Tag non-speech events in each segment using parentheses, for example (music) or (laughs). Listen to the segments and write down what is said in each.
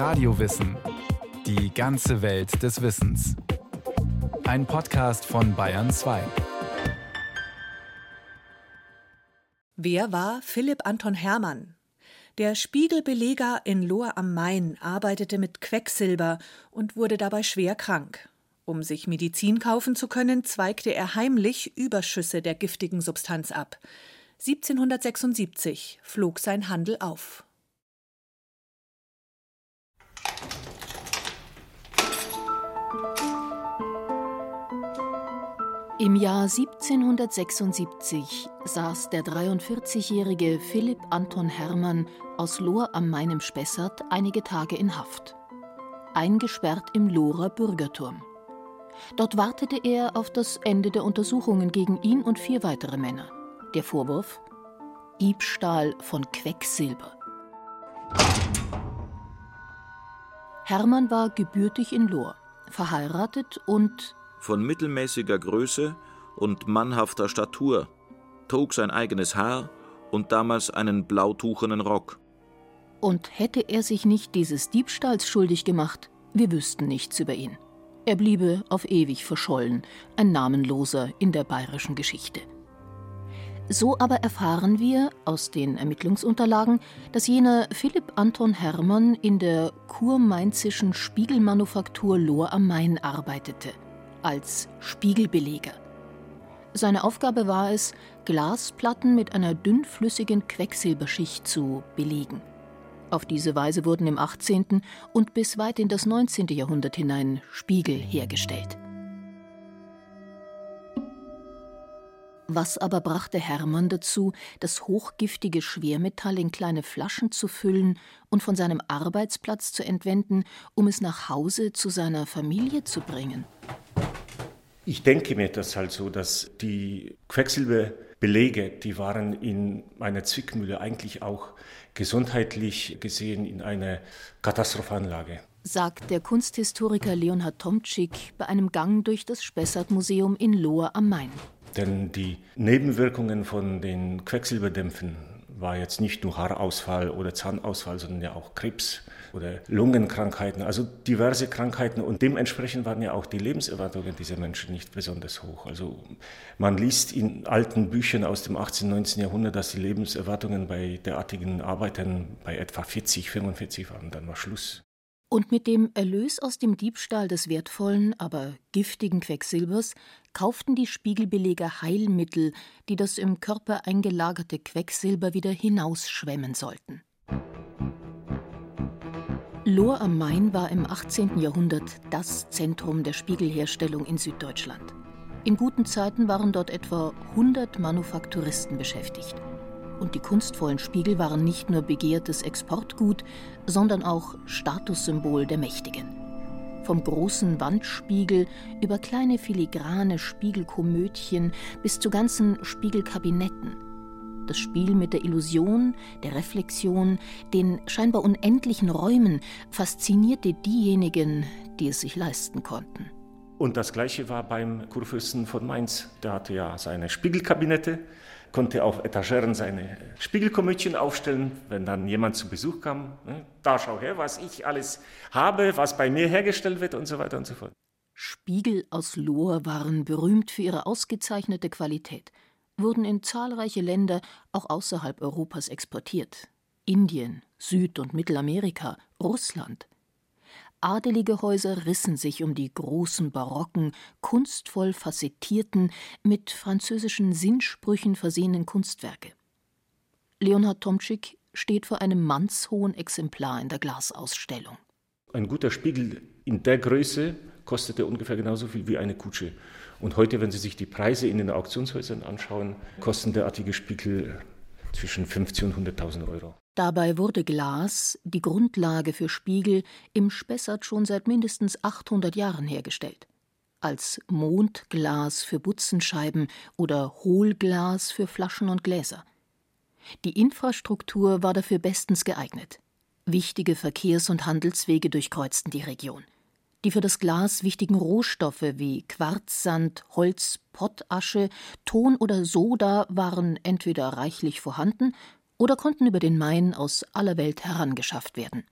Radiowissen. Die ganze Welt des Wissens. Ein Podcast von Bayern 2. Wer war Philipp Anton Hermann? Der Spiegelbeleger in Lohr am Main arbeitete mit Quecksilber und wurde dabei schwer krank. Um sich Medizin kaufen zu können, zweigte er heimlich Überschüsse der giftigen Substanz ab. 1776 flog sein Handel auf. Im Jahr 1776 saß der 43-jährige Philipp Anton Hermann aus Lohr am Main im Spessart einige Tage in Haft. Eingesperrt im Lohrer Bürgerturm. Dort wartete er auf das Ende der Untersuchungen gegen ihn und vier weitere Männer. Der Vorwurf? Diebstahl von Quecksilber. Hermann war gebürtig in Lohr, verheiratet und von mittelmäßiger Größe und mannhafter Statur, trug sein eigenes Haar und damals einen blautuchenen Rock. Und hätte er sich nicht dieses Diebstahls schuldig gemacht, wir wüssten nichts über ihn. Er bliebe auf ewig verschollen, ein Namenloser in der bayerischen Geschichte. So aber erfahren wir aus den Ermittlungsunterlagen, dass jener Philipp Anton Hermann in der kurmainzischen Spiegelmanufaktur Lohr am Main arbeitete – als Spiegelbeleger. Seine Aufgabe war es, Glasplatten mit einer dünnflüssigen Quecksilberschicht zu belegen. Auf diese Weise wurden im 18. und bis weit in das 19. Jahrhundert hinein Spiegel hergestellt. Was aber brachte Hermann dazu, das hochgiftige Schwermetall in kleine Flaschen zu füllen und von seinem Arbeitsplatz zu entwenden, um es nach Hause zu seiner Familie zu bringen? Ich denke mir das halt so, dass die Quecksilberbelege, die waren in meiner Zwickmühle eigentlich auch gesundheitlich gesehen in einer katastrophalen Lage. Sagt der Kunsthistoriker Leonhard Tomczyk bei einem Gang durch das Spessart-Museum in Lohr am Main. Denn die Nebenwirkungen von den Quecksilberdämpfen war jetzt nicht nur Haarausfall oder Zahnausfall, sondern ja auch Krebs oder Lungenkrankheiten, also diverse Krankheiten. Und dementsprechend waren ja auch die Lebenserwartungen dieser Menschen nicht besonders hoch. Also man liest in alten Büchern aus dem 18., 19. Jahrhundert, dass die Lebenserwartungen bei derartigen Arbeitern bei etwa 40, 45 waren. Dann war Schluss. Und mit dem Erlös aus dem Diebstahl des wertvollen, aber giftigen Quecksilbers kauften die Spiegelbeleger Heilmittel, die das im Körper eingelagerte Quecksilber wieder hinausschwemmen sollten. Lohr am Main war im 18. Jahrhundert das Zentrum der Spiegelherstellung in Süddeutschland. In guten Zeiten waren dort etwa 100 Manufakturisten beschäftigt und die kunstvollen Spiegel waren nicht nur begehrtes Exportgut, sondern auch Statussymbol der Mächtigen. Vom großen Wandspiegel über kleine filigrane Spiegelkomödchen bis zu ganzen Spiegelkabinetten. Das Spiel mit der Illusion, der Reflexion, den scheinbar unendlichen Räumen faszinierte diejenigen, die es sich leisten konnten. Und das Gleiche war beim Kurfürsten von Mainz. Der hatte ja seine Spiegelkabinette konnte auf Etageren seine Spiegelkomödien aufstellen, wenn dann jemand zu Besuch kam. Ne? Da schau her, was ich alles habe, was bei mir hergestellt wird und so weiter und so fort. Spiegel aus Lohr waren berühmt für ihre ausgezeichnete Qualität, wurden in zahlreiche Länder auch außerhalb Europas exportiert. Indien, Süd- und Mittelamerika, Russland. Adelige Häuser rissen sich um die großen barocken, kunstvoll facettierten, mit französischen Sinnsprüchen versehenen Kunstwerke. Leonhard Tomczyk steht vor einem mannshohen Exemplar in der Glasausstellung. Ein guter Spiegel in der Größe kostete ungefähr genauso viel wie eine Kutsche. Und heute, wenn Sie sich die Preise in den Auktionshäusern anschauen, kosten derartige Spiegel zwischen 50 und 100.000 Euro. Dabei wurde Glas, die Grundlage für Spiegel, im Spessart schon seit mindestens 800 Jahren hergestellt. Als Mondglas für Butzenscheiben oder Hohlglas für Flaschen und Gläser. Die Infrastruktur war dafür bestens geeignet. Wichtige Verkehrs- und Handelswege durchkreuzten die Region. Die für das Glas wichtigen Rohstoffe wie Quarzsand, Holz, Pottasche, Ton oder Soda waren entweder reichlich vorhanden oder konnten über den Main aus aller Welt herangeschafft werden.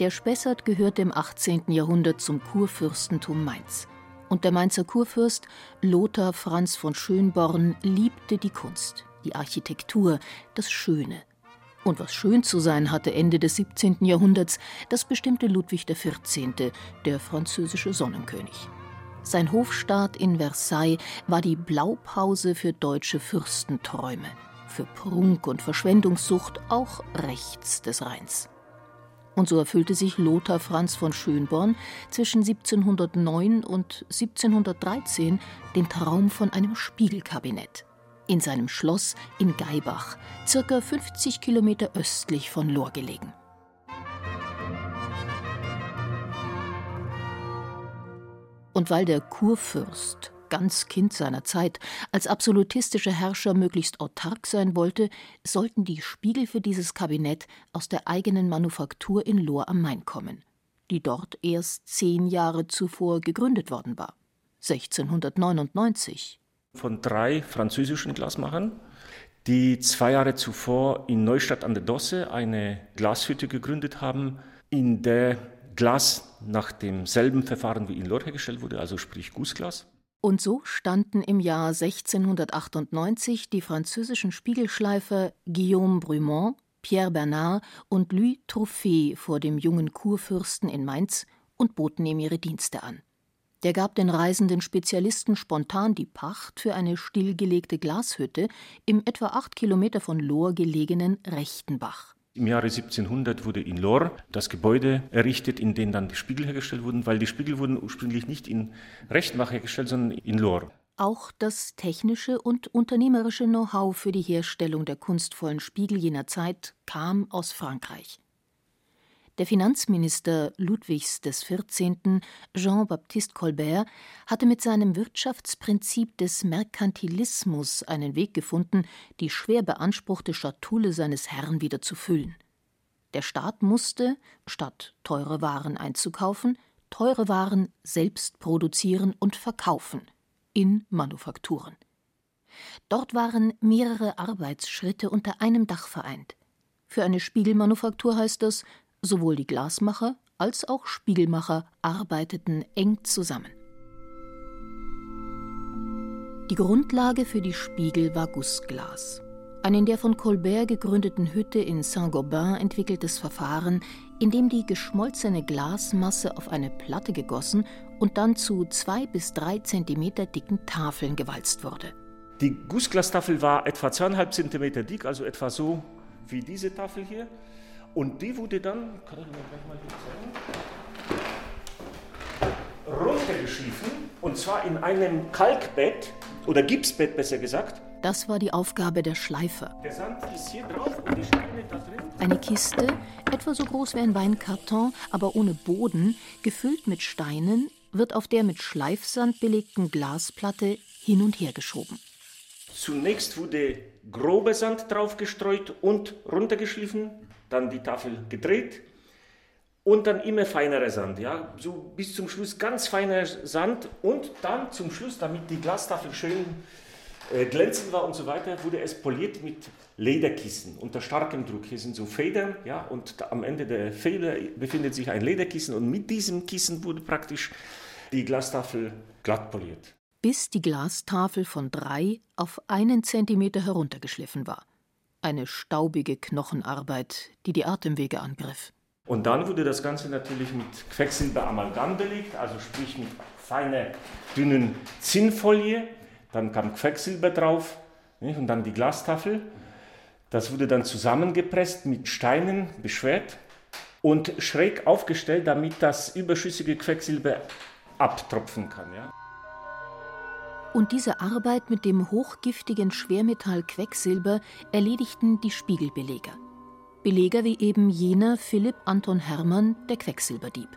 Der Spessart gehört im 18. Jahrhundert zum Kurfürstentum Mainz. Und der Mainzer Kurfürst Lothar Franz von Schönborn liebte die Kunst, die Architektur, das Schöne. Und was schön zu sein hatte Ende des 17. Jahrhunderts, das bestimmte Ludwig XIV., der französische Sonnenkönig. Sein Hofstaat in Versailles war die Blaupause für deutsche Fürstenträume, für Prunk und Verschwendungssucht auch rechts des Rheins. Und so erfüllte sich Lothar Franz von Schönborn zwischen 1709 und 1713 den Traum von einem Spiegelkabinett in seinem Schloss in Geibach, circa 50 Kilometer östlich von Lohr gelegen. Und weil der Kurfürst, ganz Kind seiner Zeit, als absolutistischer Herrscher möglichst autark sein wollte, sollten die Spiegel für dieses Kabinett aus der eigenen Manufaktur in Lohr am Main kommen, die dort erst zehn Jahre zuvor gegründet worden war. 1699. Von drei französischen Glasmachern, die zwei Jahre zuvor in Neustadt an der Dosse eine Glashütte gegründet haben, in der Glas nach demselben Verfahren wie in Lohr hergestellt wurde, also sprich Gussglas. Und so standen im Jahr 1698 die französischen Spiegelschleifer Guillaume Brumont, Pierre Bernard und Louis Trophée vor dem jungen Kurfürsten in Mainz und boten ihm ihre Dienste an. Der gab den reisenden Spezialisten spontan die Pacht für eine stillgelegte Glashütte im etwa acht Kilometer von Lohr gelegenen Rechtenbach. Im Jahre 1700 wurde in Lohr das Gebäude errichtet, in dem dann die Spiegel hergestellt wurden, weil die Spiegel wurden ursprünglich nicht in Rechtenbach hergestellt, sondern in Lohr. Auch das technische und unternehmerische Know-how für die Herstellung der kunstvollen Spiegel jener Zeit kam aus Frankreich. Der Finanzminister Ludwigs XIV., Jean-Baptiste Colbert, hatte mit seinem Wirtschaftsprinzip des Merkantilismus einen Weg gefunden, die schwer beanspruchte Schatulle seines Herrn wieder zu füllen. Der Staat musste, statt teure Waren einzukaufen, teure Waren selbst produzieren und verkaufen in Manufakturen. Dort waren mehrere Arbeitsschritte unter einem Dach vereint. Für eine Spiegelmanufaktur heißt das Sowohl die Glasmacher als auch Spiegelmacher arbeiteten eng zusammen. Die Grundlage für die Spiegel war Gussglas. Ein in der von Colbert gegründeten Hütte in Saint-Gobain entwickeltes Verfahren, in dem die geschmolzene Glasmasse auf eine Platte gegossen und dann zu zwei bis drei Zentimeter dicken Tafeln gewalzt wurde. Die Gussglastafel war etwa zweieinhalb Zentimeter dick, also etwa so wie diese Tafel hier. Und die wurde dann, kann ich Ihnen gleich mal hier zeigen, runtergeschliffen und zwar in einem Kalkbett oder Gipsbett besser gesagt. Das war die Aufgabe der Schleifer. Der Sand ist hier drauf und die Steine da drin. Eine Kiste, etwa so groß wie ein Weinkarton, aber ohne Boden, gefüllt mit Steinen, wird auf der mit Schleifsand belegten Glasplatte hin und her geschoben. Zunächst wurde grober Sand draufgestreut und runtergeschliffen dann die Tafel gedreht und dann immer feinerer Sand, ja, so bis zum Schluss ganz feiner Sand und dann zum Schluss, damit die Glastafel schön äh, glänzend war und so weiter, wurde es poliert mit Lederkissen unter starkem Druck. Hier sind so Federn, ja, und da, am Ende der Feder befindet sich ein Lederkissen und mit diesem Kissen wurde praktisch die Glastafel glatt poliert. Bis die Glastafel von drei auf einen Zentimeter heruntergeschliffen war eine staubige Knochenarbeit, die die Atemwege angriff. Und dann wurde das Ganze natürlich mit Quecksilberamalgam belegt, also sprich mit feiner, dünnen Zinnfolie. Dann kam Quecksilber drauf nicht? und dann die Glastafel. Das wurde dann zusammengepresst, mit Steinen beschwert und schräg aufgestellt, damit das überschüssige Quecksilber abtropfen kann. Ja? Und diese Arbeit mit dem hochgiftigen Schwermetall Quecksilber erledigten die Spiegelbeleger. Beleger wie eben jener Philipp Anton Hermann, der Quecksilberdieb.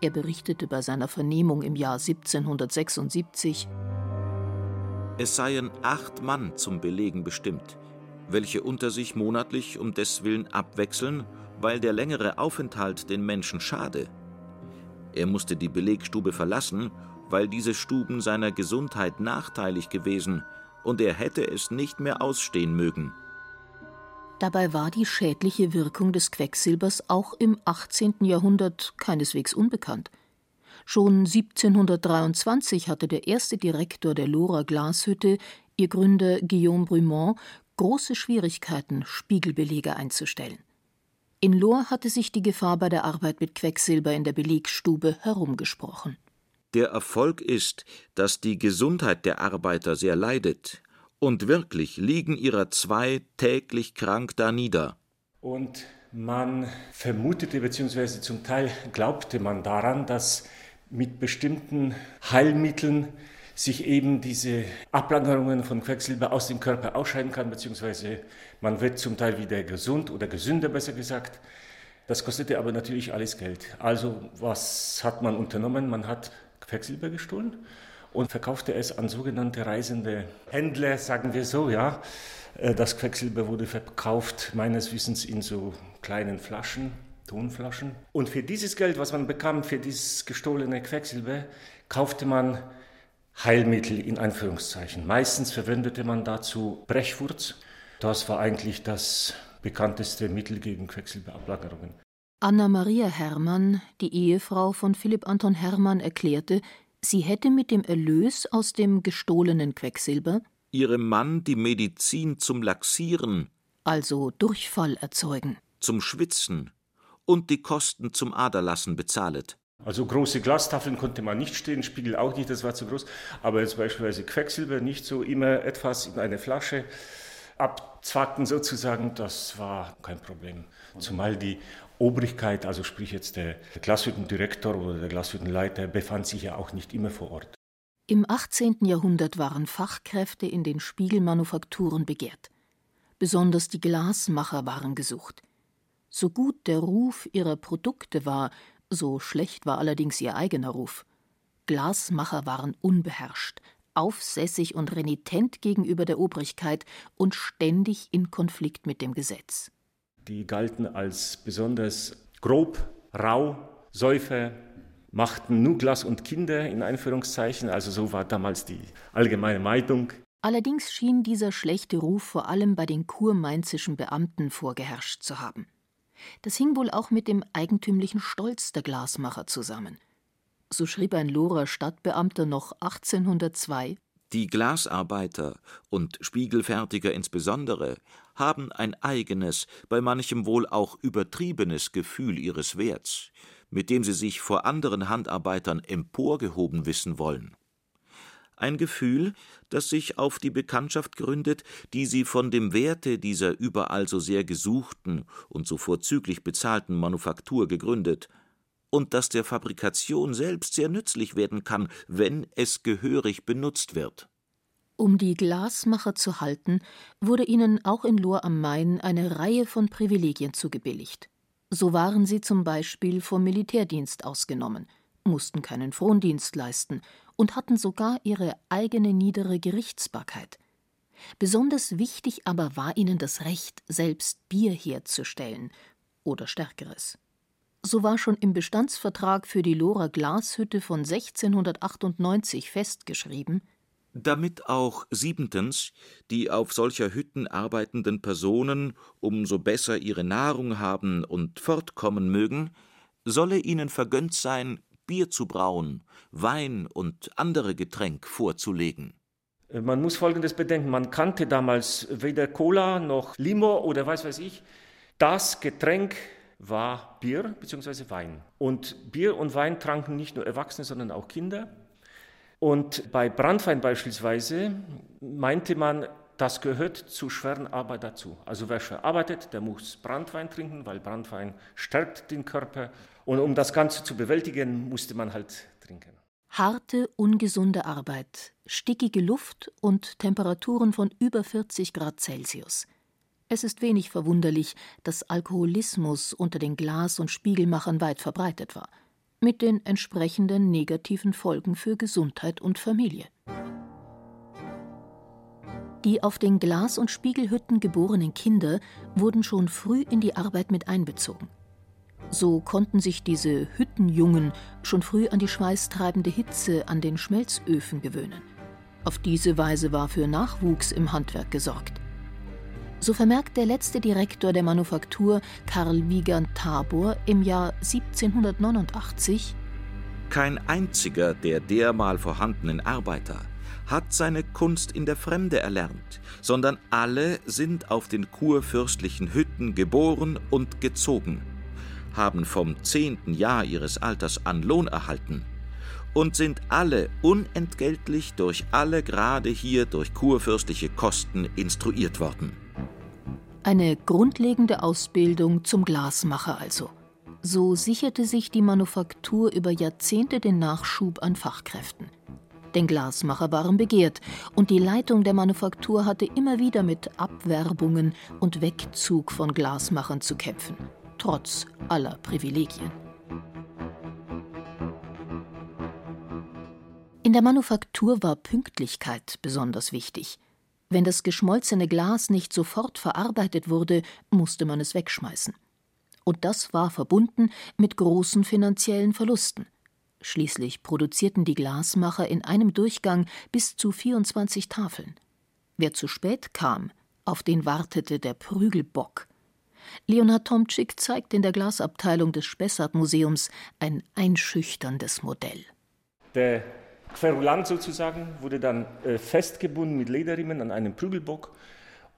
Er berichtete bei seiner Vernehmung im Jahr 1776: Es seien acht Mann zum Belegen bestimmt, welche unter sich monatlich um deswillen abwechseln, weil der längere Aufenthalt den Menschen schade. Er musste die Belegstube verlassen weil diese Stuben seiner Gesundheit nachteilig gewesen und er hätte es nicht mehr ausstehen mögen. Dabei war die schädliche Wirkung des Quecksilbers auch im 18. Jahrhundert keineswegs unbekannt. Schon 1723 hatte der erste Direktor der Lohrer Glashütte, ihr Gründer Guillaume Brumont, große Schwierigkeiten, Spiegelbelege einzustellen. In Lohr hatte sich die Gefahr bei der Arbeit mit Quecksilber in der Belegstube herumgesprochen. Der Erfolg ist, dass die Gesundheit der Arbeiter sehr leidet, und wirklich liegen ihrer zwei täglich krank da nieder. Und man vermutete bzw. zum Teil glaubte man daran, dass mit bestimmten Heilmitteln sich eben diese Ablagerungen von Quecksilber aus dem Körper ausscheiden kann, beziehungsweise man wird zum Teil wieder gesund oder gesünder, besser gesagt. Das kostete aber natürlich alles Geld. Also was hat man unternommen? Man hat Quecksilber gestohlen und verkaufte es an sogenannte reisende Händler, sagen wir so, ja. Äh, das Quecksilber wurde verkauft, meines Wissens, in so kleinen Flaschen, Tonflaschen. Und für dieses Geld, was man bekam, für dieses gestohlene Quecksilber, kaufte man Heilmittel in Anführungszeichen. Meistens verwendete man dazu Brechwurz. Das war eigentlich das bekannteste Mittel gegen Quecksilberablagerungen. Anna-Maria Hermann, die Ehefrau von Philipp Anton Hermann, erklärte, Sie hätte mit dem Erlös aus dem gestohlenen Quecksilber ihrem Mann die Medizin zum Laxieren, also Durchfall erzeugen, zum Schwitzen und die Kosten zum Aderlassen bezahlet. Also große Glastafeln konnte man nicht stehen, Spiegel auch nicht, das war zu groß. Aber jetzt beispielsweise Quecksilber nicht so immer etwas in eine Flasche abzwacken sozusagen, das war kein Problem. Zumal die Obrigkeit, also sprich jetzt der Glashüttendirektor oder der Glashüttenleiter, befand sich ja auch nicht immer vor Ort. Im 18. Jahrhundert waren Fachkräfte in den Spiegelmanufakturen begehrt. Besonders die Glasmacher waren gesucht. So gut der Ruf ihrer Produkte war, so schlecht war allerdings ihr eigener Ruf. Glasmacher waren unbeherrscht, aufsässig und renitent gegenüber der Obrigkeit und ständig in Konflikt mit dem Gesetz. Die galten als besonders grob, rau, Säufer, machten nur Glas und Kinder in Einführungszeichen, also so war damals die allgemeine Meinung. Allerdings schien dieser schlechte Ruf vor allem bei den kurmainzischen Beamten vorgeherrscht zu haben. Das hing wohl auch mit dem eigentümlichen Stolz der Glasmacher zusammen. So schrieb ein Lohrer Stadtbeamter noch 1802 Die Glasarbeiter und Spiegelfertiger insbesondere haben ein eigenes, bei manchem wohl auch übertriebenes Gefühl ihres Werts, mit dem sie sich vor anderen Handarbeitern emporgehoben wissen wollen. Ein Gefühl, das sich auf die Bekanntschaft gründet, die sie von dem Werte dieser überall so sehr gesuchten und so vorzüglich bezahlten Manufaktur gegründet, und das der Fabrikation selbst sehr nützlich werden kann, wenn es gehörig benutzt wird. Um die Glasmacher zu halten, wurde ihnen auch in Lohr am Main eine Reihe von Privilegien zugebilligt. So waren sie zum Beispiel vom Militärdienst ausgenommen, mussten keinen Frondienst leisten und hatten sogar ihre eigene niedere Gerichtsbarkeit. Besonders wichtig aber war ihnen das Recht, selbst Bier herzustellen oder Stärkeres. So war schon im Bestandsvertrag für die Lohrer Glashütte von 1698 festgeschrieben, damit auch siebentens die auf solcher Hütten arbeitenden Personen umso besser ihre Nahrung haben und fortkommen mögen, solle ihnen vergönnt sein, Bier zu brauen, Wein und andere Getränk vorzulegen. Äh, man muss Folgendes bedenken, man kannte damals weder Cola noch Limo oder was weiß ich. Das Getränk war Bier bzw. Wein. Und Bier und Wein tranken nicht nur Erwachsene, sondern auch Kinder. Und bei Brandwein beispielsweise meinte man, das gehört zu schweren Arbeit dazu. Also wer schwer arbeitet, der muss Brandwein trinken, weil Brandwein stärkt den Körper und um das Ganze zu bewältigen, musste man halt trinken. Harte, ungesunde Arbeit, stickige Luft und Temperaturen von über 40 Grad Celsius. Es ist wenig verwunderlich, dass Alkoholismus unter den Glas- und Spiegelmachern weit verbreitet war, mit den entsprechenden negativen Folgen für Gesundheit und Familie. Die auf den Glas- und Spiegelhütten geborenen Kinder wurden schon früh in die Arbeit mit einbezogen. So konnten sich diese Hüttenjungen schon früh an die schweißtreibende Hitze an den Schmelzöfen gewöhnen. Auf diese Weise war für Nachwuchs im Handwerk gesorgt. So vermerkt der letzte Direktor der Manufaktur, Karl Wiegand Tabor, im Jahr 1789: Kein einziger der dermal vorhandenen Arbeiter hat seine Kunst in der Fremde erlernt, sondern alle sind auf den kurfürstlichen Hütten geboren und gezogen, haben vom zehnten Jahr ihres Alters an Lohn erhalten und sind alle unentgeltlich durch alle Grade hier durch kurfürstliche Kosten instruiert worden. Eine grundlegende Ausbildung zum Glasmacher also. So sicherte sich die Manufaktur über Jahrzehnte den Nachschub an Fachkräften. Denn Glasmacher waren begehrt und die Leitung der Manufaktur hatte immer wieder mit Abwerbungen und Wegzug von Glasmachern zu kämpfen, trotz aller Privilegien. In der Manufaktur war Pünktlichkeit besonders wichtig. Wenn das geschmolzene Glas nicht sofort verarbeitet wurde, musste man es wegschmeißen. Und das war verbunden mit großen finanziellen Verlusten. Schließlich produzierten die Glasmacher in einem Durchgang bis zu 24 Tafeln. Wer zu spät kam, auf den wartete der Prügelbock. Leonhard Tomczyk zeigt in der Glasabteilung des Spessart-Museums ein einschüchterndes Modell. Der Querulant sozusagen wurde dann äh, festgebunden mit Lederriemen an einem Prügelbock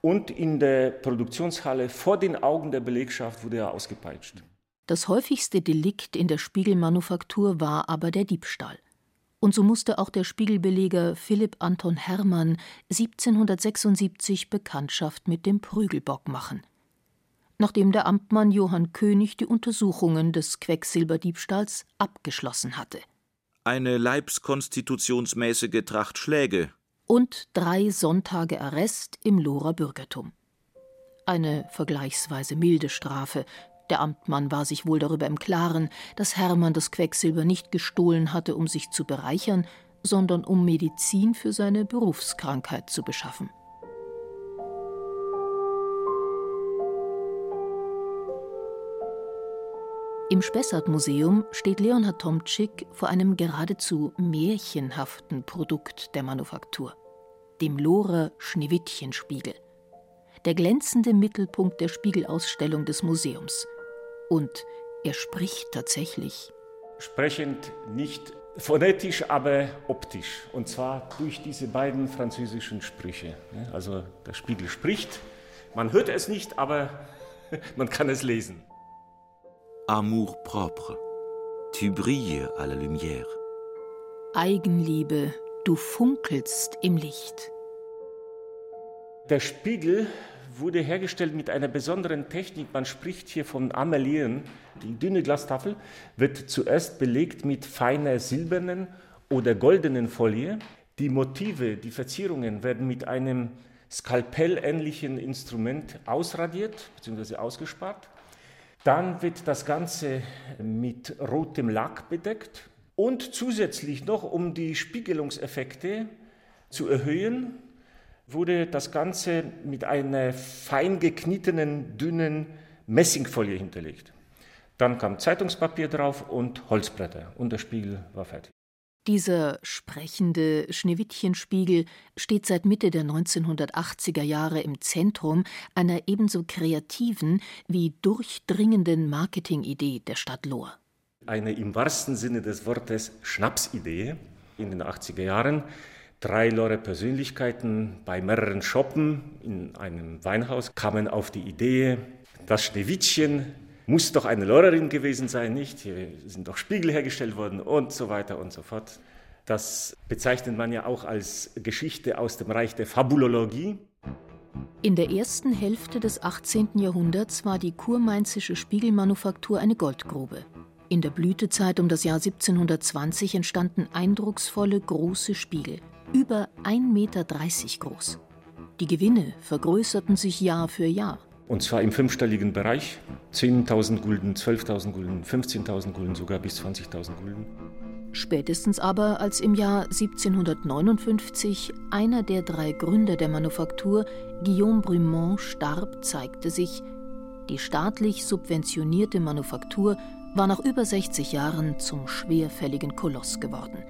und in der Produktionshalle vor den Augen der Belegschaft wurde er ausgepeitscht. Das häufigste Delikt in der Spiegelmanufaktur war aber der Diebstahl. Und so musste auch der Spiegelbeleger Philipp Anton Hermann 1776 Bekanntschaft mit dem Prügelbock machen. Nachdem der Amtmann Johann König die Untersuchungen des Quecksilberdiebstahls abgeschlossen hatte. Eine leibskonstitutionsmäßige Tracht Schläge. Und drei Sonntage Arrest im Lohrer Bürgertum. Eine vergleichsweise milde Strafe, der Amtmann war sich wohl darüber im Klaren, dass Hermann das Quecksilber nicht gestohlen hatte, um sich zu bereichern, sondern um Medizin für seine Berufskrankheit zu beschaffen. Im Spessart-Museum steht Leonhard Tomczyk vor einem geradezu märchenhaften Produkt der Manufaktur, dem Lohrer Schneewittchenspiegel, der glänzende Mittelpunkt der Spiegelausstellung des Museums. Und er spricht tatsächlich. Sprechend nicht phonetisch, aber optisch. Und zwar durch diese beiden französischen Sprüche. Also der Spiegel spricht, man hört es nicht, aber (laughs) man kann es lesen. Amour propre, tu brilles à la lumière. Eigenliebe, du funkelst im Licht. Der Spiegel wurde hergestellt mit einer besonderen Technik. Man spricht hier von Amelien. Die dünne Glastafel wird zuerst belegt mit feiner silbernen oder goldenen Folie. Die Motive, die Verzierungen werden mit einem skalpellähnlichen Instrument ausradiert bzw. ausgespart. Dann wird das Ganze mit rotem Lack bedeckt und zusätzlich noch, um die Spiegelungseffekte zu erhöhen, wurde das Ganze mit einer fein geknittenen, dünnen Messingfolie hinterlegt. Dann kam Zeitungspapier drauf und Holzbretter und der Spiegel war fertig. Dieser sprechende Schneewittchenspiegel steht seit Mitte der 1980er Jahre im Zentrum einer ebenso kreativen wie durchdringenden Marketingidee der Stadt Lohr. Eine im wahrsten Sinne des Wortes Schnapsidee in den 80er Jahren, Drei Lore Persönlichkeiten bei mehreren Shoppen in einem Weinhaus kamen auf die Idee, das Schneewittchen muss doch eine Lorerin gewesen sein, nicht? Hier sind doch Spiegel hergestellt worden und so weiter und so fort. Das bezeichnet man ja auch als Geschichte aus dem Reich der Fabulologie. In der ersten Hälfte des 18. Jahrhunderts war die kurmainzische Spiegelmanufaktur eine Goldgrube. In der Blütezeit um das Jahr 1720 entstanden eindrucksvolle große Spiegel über 1,30 Meter groß. Die Gewinne vergrößerten sich Jahr für Jahr. Und zwar im fünfstelligen Bereich. 10.000 Gulden, 12.000 Gulden, 15.000 Gulden, sogar bis 20.000 Gulden. Spätestens aber, als im Jahr 1759 einer der drei Gründer der Manufaktur, Guillaume Brumont, starb, zeigte sich, die staatlich subventionierte Manufaktur war nach über 60 Jahren zum schwerfälligen Koloss geworden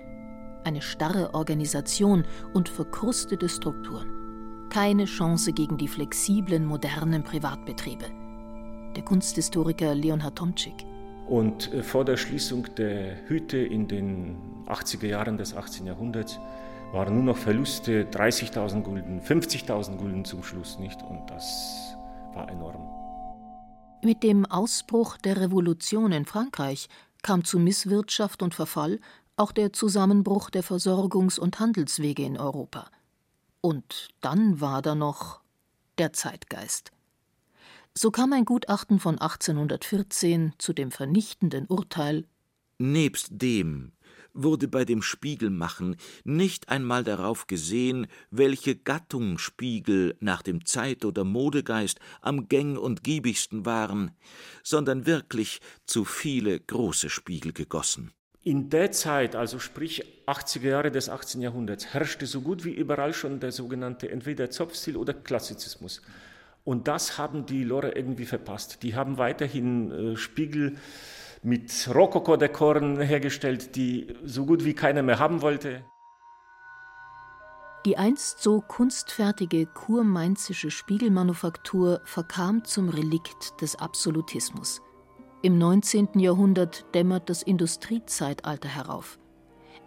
eine starre Organisation und verkrustete Strukturen. Keine Chance gegen die flexiblen, modernen Privatbetriebe. Der Kunsthistoriker Leonhard Tomczyk. Und äh, vor der Schließung der Hütte in den 80er Jahren des 18. Jahrhunderts waren nur noch Verluste 30.000 Gulden, 50.000 Gulden zum Schluss nicht. Und das war enorm. Mit dem Ausbruch der Revolution in Frankreich kam zu Misswirtschaft und Verfall auch der Zusammenbruch der Versorgungs- und Handelswege in Europa. Und dann war da noch der Zeitgeist. So kam ein Gutachten von 1814 zu dem vernichtenden Urteil Nebst dem wurde bei dem Spiegelmachen nicht einmal darauf gesehen, welche Gattung Spiegel nach dem Zeit- oder Modegeist am gäng- und giebigsten waren, sondern wirklich zu viele große Spiegel gegossen. In der Zeit, also sprich 80er Jahre des 18. Jahrhunderts, herrschte so gut wie überall schon der sogenannte entweder Zopfstil oder Klassizismus. Und das haben die Lore irgendwie verpasst. Die haben weiterhin äh, Spiegel mit Rokoko-Dekoren hergestellt, die so gut wie keiner mehr haben wollte. Die einst so kunstfertige kurmainzische Spiegelmanufaktur verkam zum Relikt des Absolutismus. Im 19. Jahrhundert dämmert das Industriezeitalter herauf.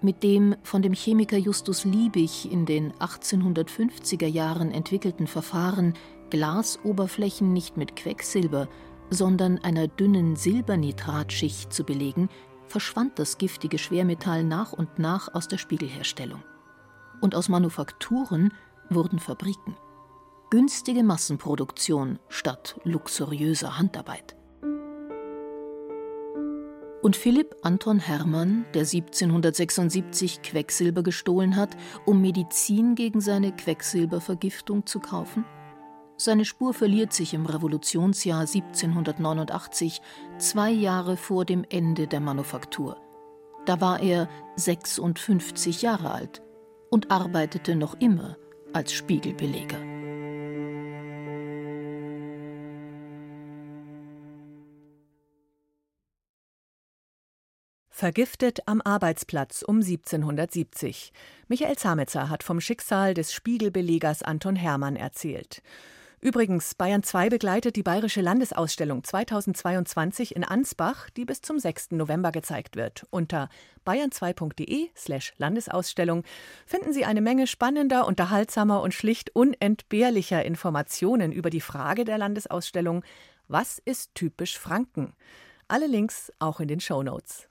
Mit dem von dem Chemiker Justus Liebig in den 1850er Jahren entwickelten Verfahren, Glasoberflächen nicht mit Quecksilber, sondern einer dünnen Silbernitratschicht zu belegen, verschwand das giftige Schwermetall nach und nach aus der Spiegelherstellung. Und aus Manufakturen wurden Fabriken. Günstige Massenproduktion statt luxuriöser Handarbeit. Und Philipp Anton Hermann, der 1776 Quecksilber gestohlen hat, um Medizin gegen seine Quecksilbervergiftung zu kaufen? Seine Spur verliert sich im Revolutionsjahr 1789, zwei Jahre vor dem Ende der Manufaktur. Da war er 56 Jahre alt und arbeitete noch immer als Spiegelbeleger. Vergiftet am Arbeitsplatz um 1770. Michael Zametzer hat vom Schicksal des Spiegelbelegers Anton Hermann erzählt. Übrigens, Bayern 2 begleitet die Bayerische Landesausstellung 2022 in Ansbach, die bis zum 6. November gezeigt wird. Unter bayern2.de slash Landesausstellung finden Sie eine Menge spannender, unterhaltsamer und schlicht unentbehrlicher Informationen über die Frage der Landesausstellung Was ist typisch Franken? Alle Links auch in den Show Notes.